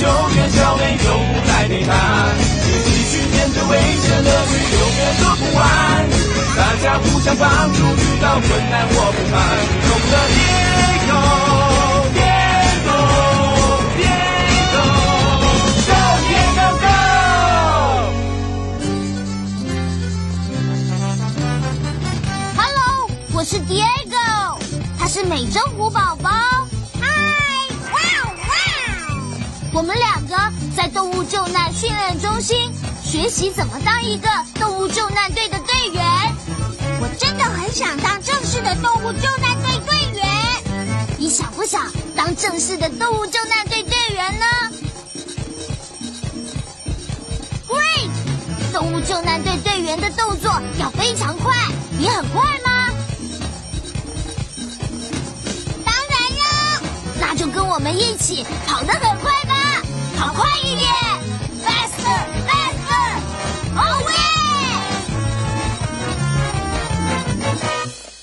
眼有趣救援小美动物来陪他，继续面对危险乐趣，永远做不完。大家互相帮助，遇到困难我不怕。懂了，Diego Diego Diego Go Diego Go！Hello，我是 Diego，他是美洲虎宝宝。我们两个在动物救难训练中心学习怎么当一个动物救难队的队员。我真的很想当正式的动物救难队队员。你想不想当正式的动物救难队队员呢？Great！动物救难队队员的动作要非常快，你很快吗？当然呀，那就跟我们一起跑得很快，跑快一点，faster faster，oh yeah！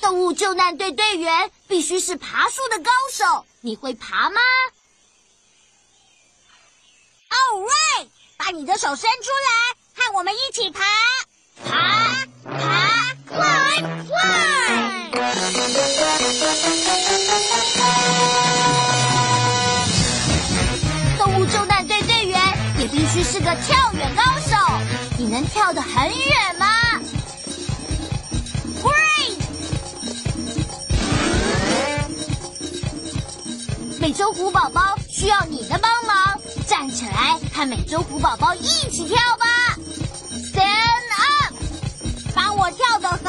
动物救难队队员必须是爬树的高手，你会爬吗？All right，把你的手伸出来，和我们一起爬，爬爬，climb climb。是个跳远高手，你能跳得很远吗？Great！美洲虎宝宝需要你的帮忙，站起来和美洲虎宝宝一起跳吧！Stand up，帮我跳得很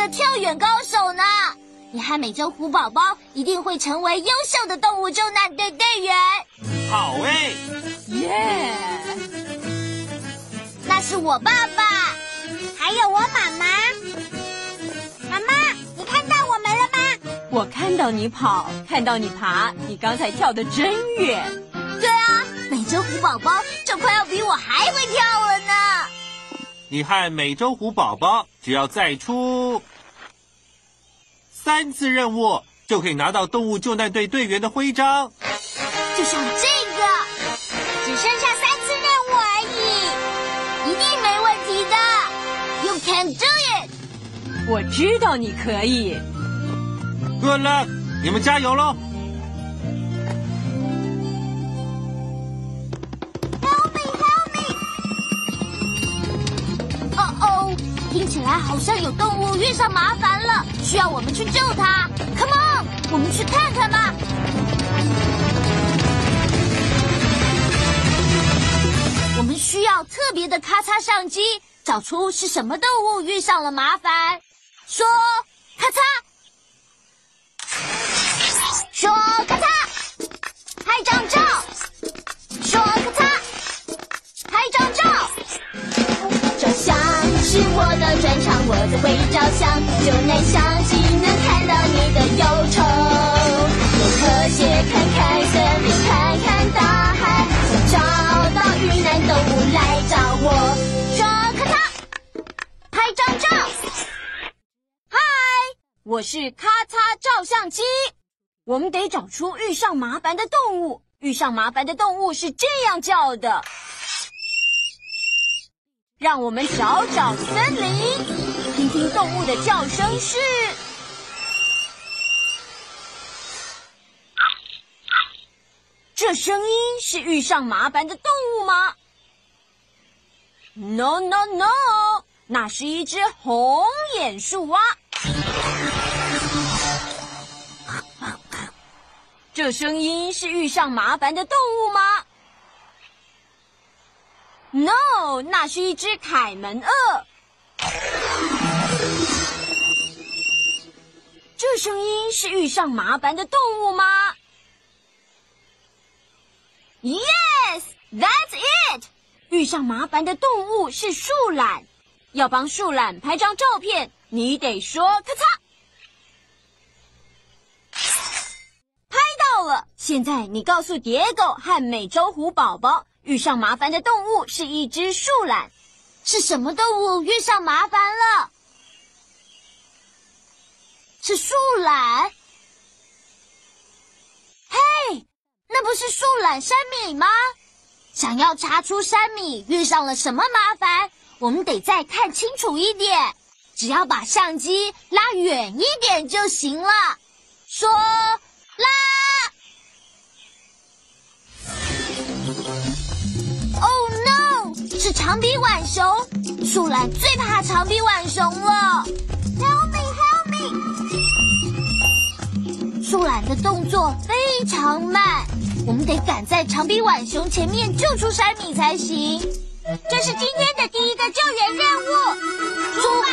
个跳远高手呢。你和美洲虎宝宝一定会成为优秀的动物救难队队员。好哎，耶！那是我爸爸，还有我妈妈。妈妈，你看到我们了吗？我看到你跑，看到你爬，你刚才跳得真远。对啊，美洲虎宝宝就快要比我还会跳了呢。你和美洲虎宝宝只要再出三次任务，就可以拿到动物救难队队员的徽章。就像这个，只剩下三次任务而已，一定没问题的。You can do it！我知道你可以。Good luck，你们加油喽！听起来好像有动物遇上麻烦了，需要我们去救它。Come on，我们去看看吧。我们需要特别的咔嚓相机，找出是什么动物遇上了麻烦。说咔嚓，说咔嚓，拍张照。是我的专长，我最会照相，就能相机能看到你的忧愁。用科学看看森林，看看大海，找到遇难动物来找我。说咔嚓，拍张照。嗨，我是咔嚓照相机。我们得找出遇上麻烦的动物。遇上麻烦的动物是这样叫的。让我们找找森林，听听动物的叫声是。这声音是遇上麻烦的动物吗？No no no，那是一只红眼树蛙。这声音是遇上麻烦的动物吗？No，那是一只凯门鳄。这声音是遇上麻烦的动物吗？Yes，that's it。遇上麻烦的动物是树懒。要帮树懒拍张照片，你得说“咔嚓”。拍到了。现在你告诉蝶狗和美洲虎宝宝，遇上麻烦的动物是一只树懒。是什么动物遇上麻烦了？是树懒。嘿，那不是树懒山米吗？想要查出山米遇上了什么麻烦，我们得再看清楚一点。只要把相机拉远一点就行了。说拉。长臂浣熊。树懒最怕长臂浣熊了。Help me! Help me! 树懒的动作非常慢。我们得赶在长臂浣熊前面救出山米才行。这是今天的第一个救援任务，出发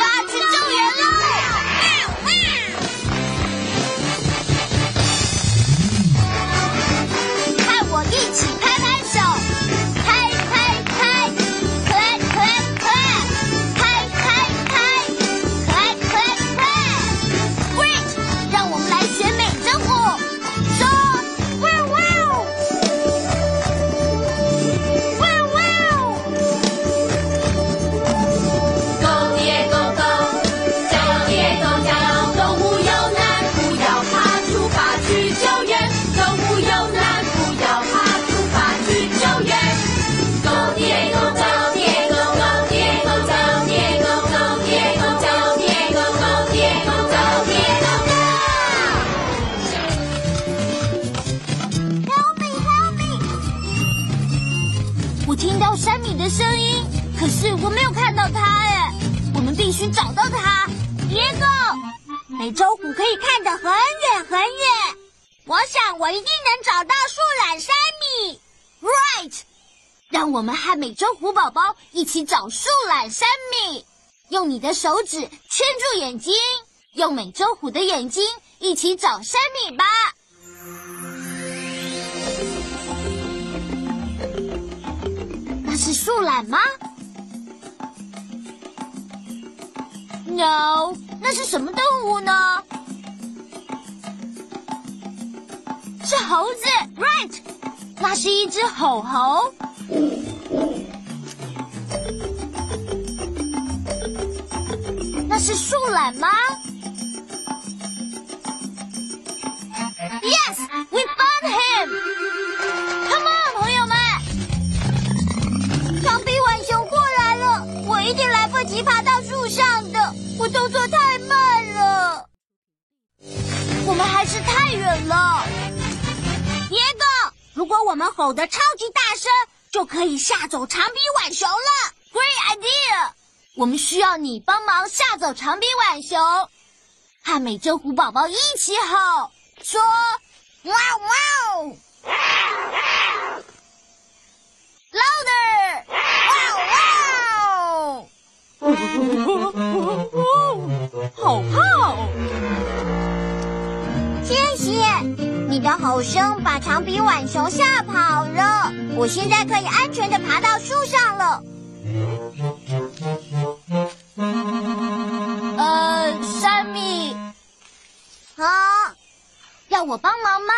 我想我一定能找到树懒山米。Right，让我们和美洲虎宝宝一起找树懒山米。用你的手指圈住眼睛，用美洲虎的眼睛一起找山米吧。那是树懒吗？No，那是什么动物呢？是猴子，Right，那是一只吼猴。那是树懒吗吼得超级大声，就可以吓走长鼻浣熊了。Great idea！我们需要你帮忙吓走长鼻浣熊，和美洲虎宝宝一起吼，说哇哇！Louder！哇哇！好泡，谢谢你的吼声，把长鼻浣熊吓跑了。我现在可以安全的爬到树上了。呃，山米，啊，要我帮忙吗？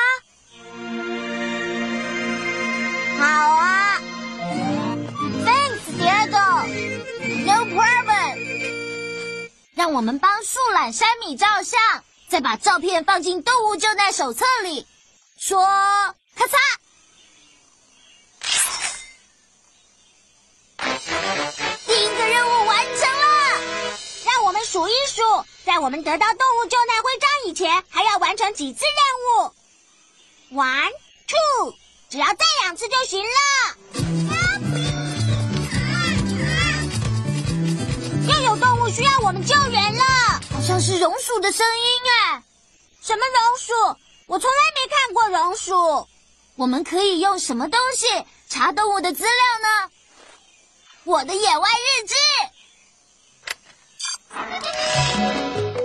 好啊，Thanks，蝶狗，No problem。让我们帮树懒山米照相，再把照片放进动物救难手册里。说，咔嚓。第一个任务完成了，让我们数一数，在我们得到动物救难徽章以前，还要完成几次任务？One, two，只要再两次就行了。又有动物需要我们救援了，好像是榕鼠的声音哎。什么榕树？我从来没看过榕树。我们可以用什么东西查动物的资料呢？我的野外日志。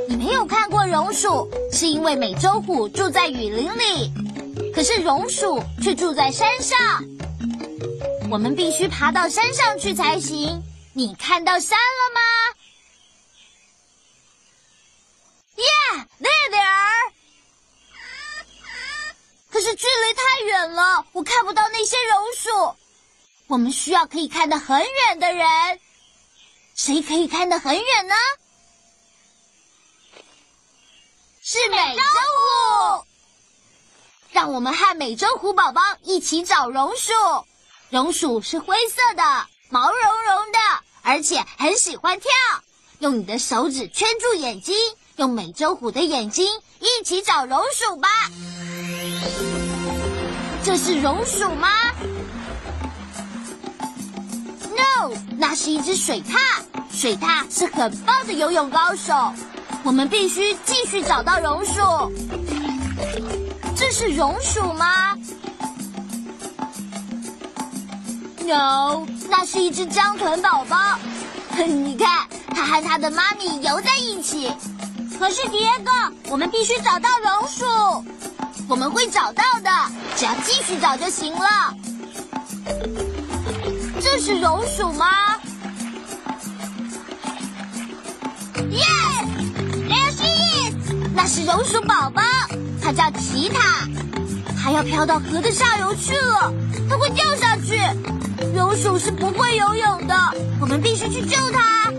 你没有看过榕树，是因为美洲虎住在雨林里，可是榕树却住在山上。我们必须爬到山上去才行。你看到山了吗？那点儿。可是距离太远了，我看不到那些榕树。我们需要可以看得很远的人。谁可以看得很远呢？是美洲虎。让我们和美洲虎宝宝一起找榕树。榕树是灰色的，毛茸茸的，而且很喜欢跳。用你的手指圈住眼睛，用美洲虎的眼睛一起找榕鼠吧。这是榕鼠吗？No，那是一只水獭。水獭是很棒的游泳高手。我们必须继续找到榕鼠。这是榕鼠吗？No，那是一只江豚宝宝。你看，它和它的妈咪游在一起。可是迪哥，我们必须找到榕鼠。我们会找到的，只要继续找就行了。这是榕鼠吗？Yes，there she is。那是榕鼠宝宝，它叫奇塔，它要飘到河的下游去了，它会掉下去。榕鼠是不会游泳的，我们必须去救它。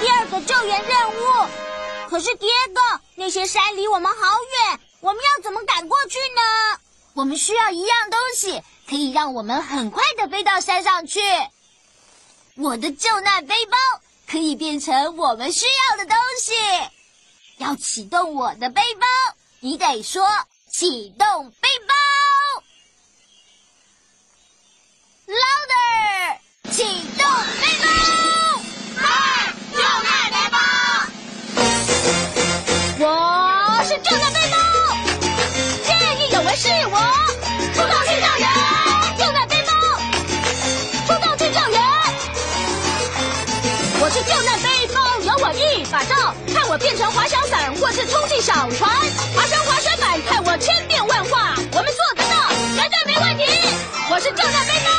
第二个救援任务。可是爹哥，那些山离我们好远。我们要怎么赶过去呢？我们需要一样东西，可以让我们很快的飞到山上去。我的救难背包可以变成我们需要的东西。要启动我的背包，你得说启动背包。Louder，启动背包。是我出动去救援，救难背包，出动去救援。我是救难背包，有我一把照，看我变成滑翔伞或是充气小船，爬上滑雪板，看我千变万化，我们做得到，绝对没问题。我是救难背包，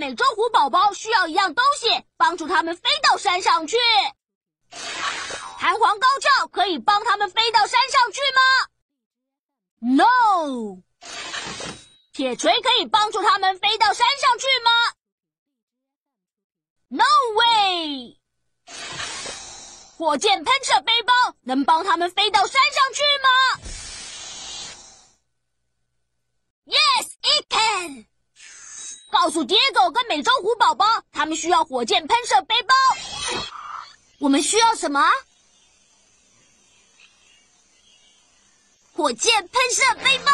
美洲虎宝宝需要一样东西，帮助他们飞到山上去。弹簧高跳可以帮他们飞到山上去吗？No。铁锤可以帮助他们飞到山上去吗？No way。火箭喷射背包能帮他们飞到山上去吗？Yes, it can。告诉蝶狗跟美洲虎宝宝，他们需要火箭喷射背包。我们需要什么？火箭喷射背包。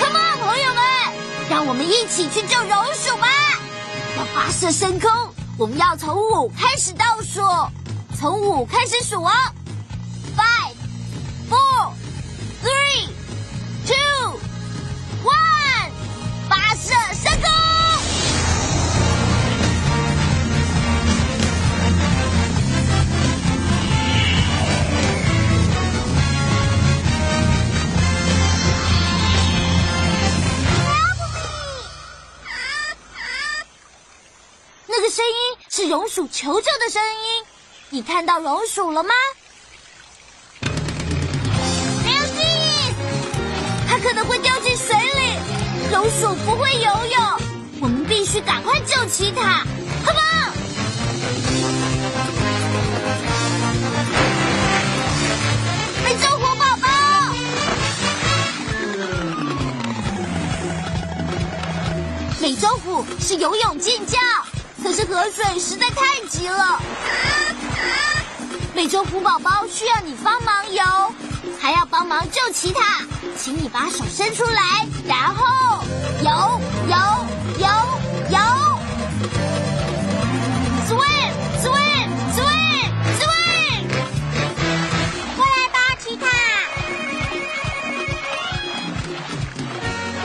Come on，朋友们，让我们一起去救榕鼠吧！要发射升空，我们要从五开始倒数，从五开始数哦。Five, four, three, two, one，发射升空！那个声音是榕鼠求救的声音，你看到榕鼠了吗？可能会掉进水里，老鼠不会游泳，我们必须赶快救起它，Come on！美洲虎宝宝，美洲虎是游泳健将，可是河水实在太急了。美洲虎宝宝需要你帮忙游，还要帮忙救奇塔，请你把手伸出来，然后游游游游，swim swim swim swim，过来吧，奇塔。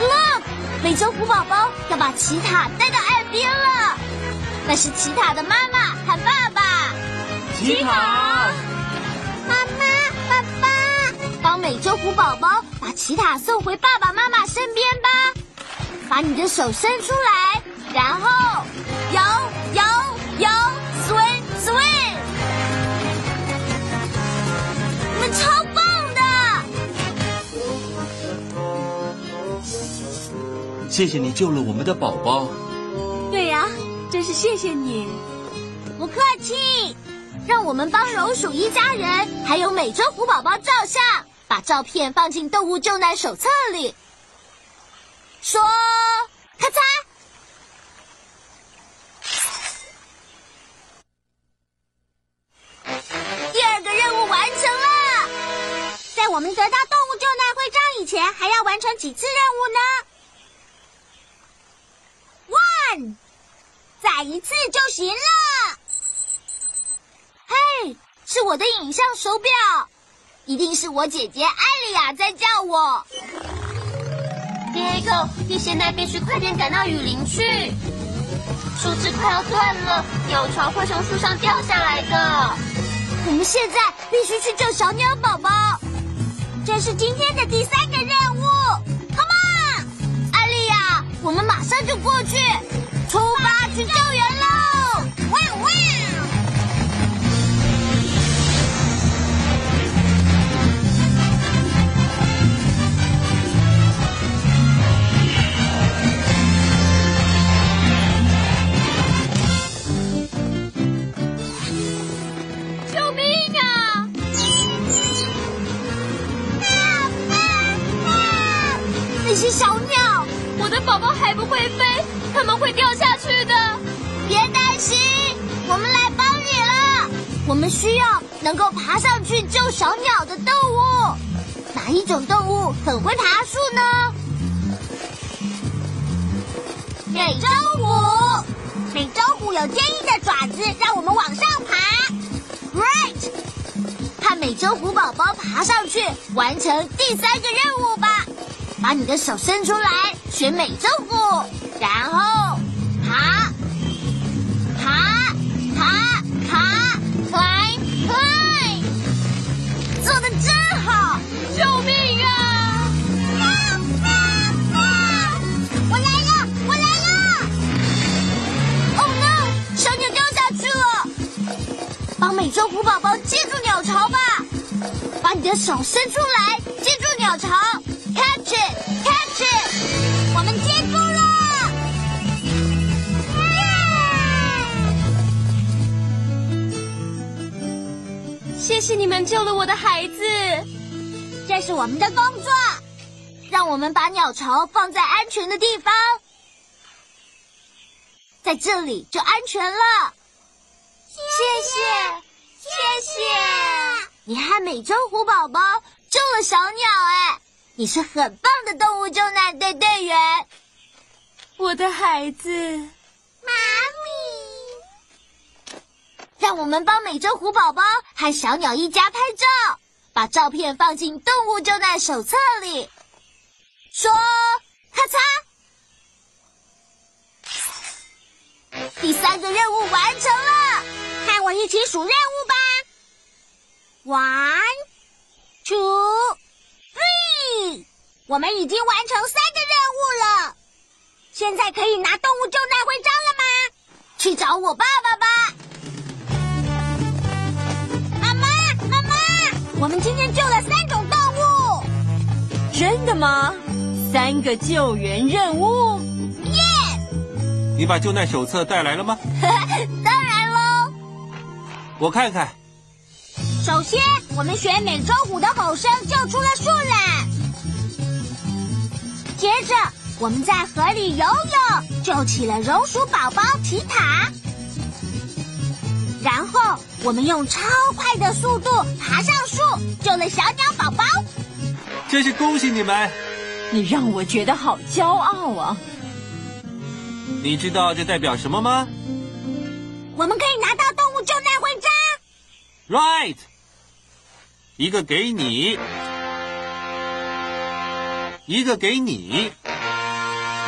Look，美洲虎宝宝要把奇塔带到岸边了，那是奇塔的妈妈和爸爸。奇塔，帮美洲虎宝宝把奇塔送回爸爸妈妈身边吧。把你的手伸出来，然后游游游，swing swing，你们超棒的！谢谢你救了我们的宝宝。对呀、真是谢谢你。不客气，让我们帮柔鼠一家人还有美洲虎宝宝照相，把照片放进动物救难手册里。说，咔嚓！第二个任务完成了。在我们得到动物救难徽章以前，还要完成几次任务呢？One，再一次就行了。嘿，是我的影像手表，一定是我姐姐艾莉亚在叫我。Diego，你现在必须快点赶到雨林去，树枝快要断了，鸟巢会从树上掉下来的。我们现在必须去救小鸟宝宝，这是今天的第三个任务。Come on，艾莉亚，我们马上就过去，出发去救援喽！喂喂！是小鸟，我的宝宝还不会飞，他们会掉下去的。别担心，我们来帮你了。我们需要能够爬上去救小鸟的动物。哪一种动物很会爬树呢？美洲虎。美洲虎有坚硬的爪子，让我们往上爬。Right，看美洲虎宝宝爬上去，完成第三个任务吧。把你的手伸出来，选美洲虎，然后爬。爬爬爬，climb climb，做的真好！救命啊！我来了，我来了！Oh no，小鸟掉下去了！帮美洲虎宝宝接住鸟巢吧，把你的手伸出来，接住鸟巢谢谢你们救了我的孩子。这是我们的工作，让我们把鸟巢放在安全的地方，在这里就安全了。谢谢，谢谢！你和美洲虎宝宝救了小鸟，哎，你是很棒的动物救难队队员。我的孩子，妈咪，让我们帮美洲虎宝宝和小鸟一家拍照，把照片放进动物救难手册里。说，咔嚓，第三个任务完成了，和我一起数任务吧。One, two, three，我们已经完成三个任务了。现在可以拿动物救难徽章了吗？去找我爸爸吧。我们今天救了三种动物。真的吗？三个救援任务，耶！你把救难手册带来了吗？当然喽。我看看。首先，我们学美洲虎的吼声救出了树懒。接着，我们在河里游泳，救起了榕鼠宝宝提塔。然后我们用超快的速度爬上树，救了小鸟宝宝。真是恭喜你们！你让我觉得好骄傲啊！你知道这代表什么吗我们可以拿到动物救难徽章。？Right，一个给你，一个给你，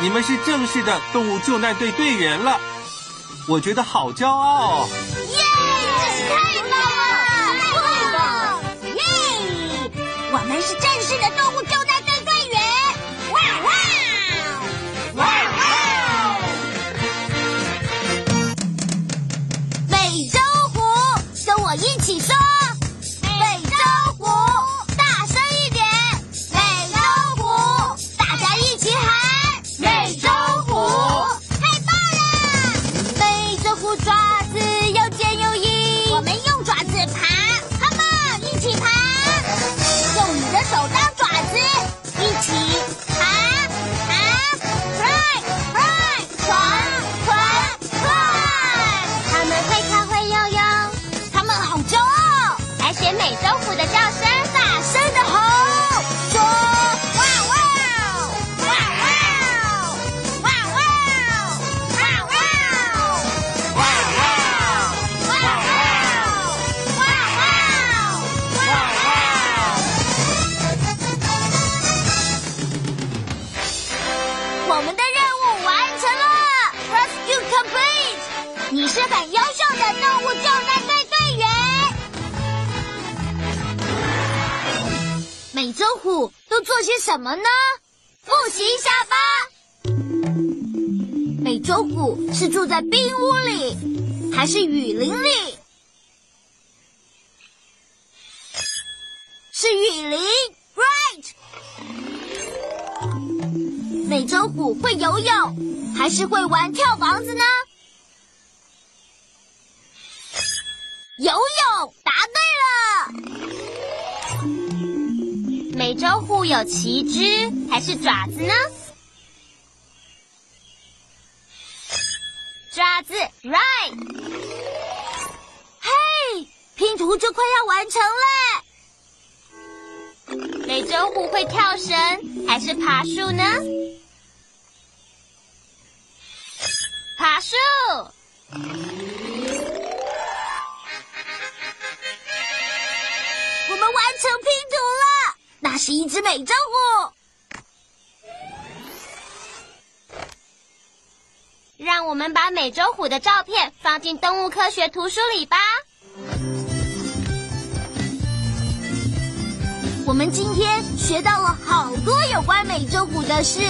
你们是正式的动物救难队队员了，我觉得好骄傲哦。美洲虎的叫声虎都做些什么呢？复习一下吧。美洲虎是住在冰屋里，还是雨林里？是雨林，right。美洲虎会游泳，还是会玩跳房子呢？美洲虎有旗帜还是爪子呢？爪子，right。嘿，拼图就快要完成了。美洲虎会跳绳还是爬树呢？爬树。我们完成拼，是一只美洲虎。让我们把美洲虎的照片放进动物科学图书里吧。我们今天学到了好多有关美洲虎的事，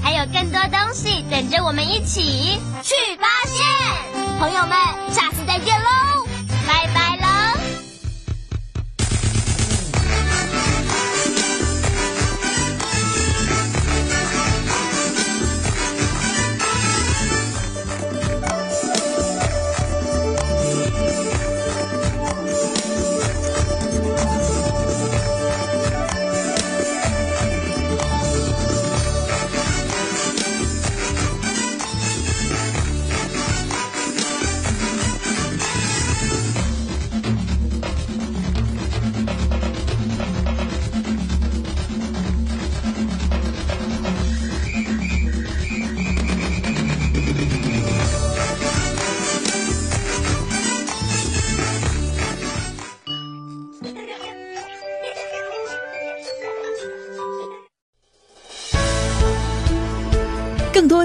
还有更多东西等着我们一起去发现。朋友们，下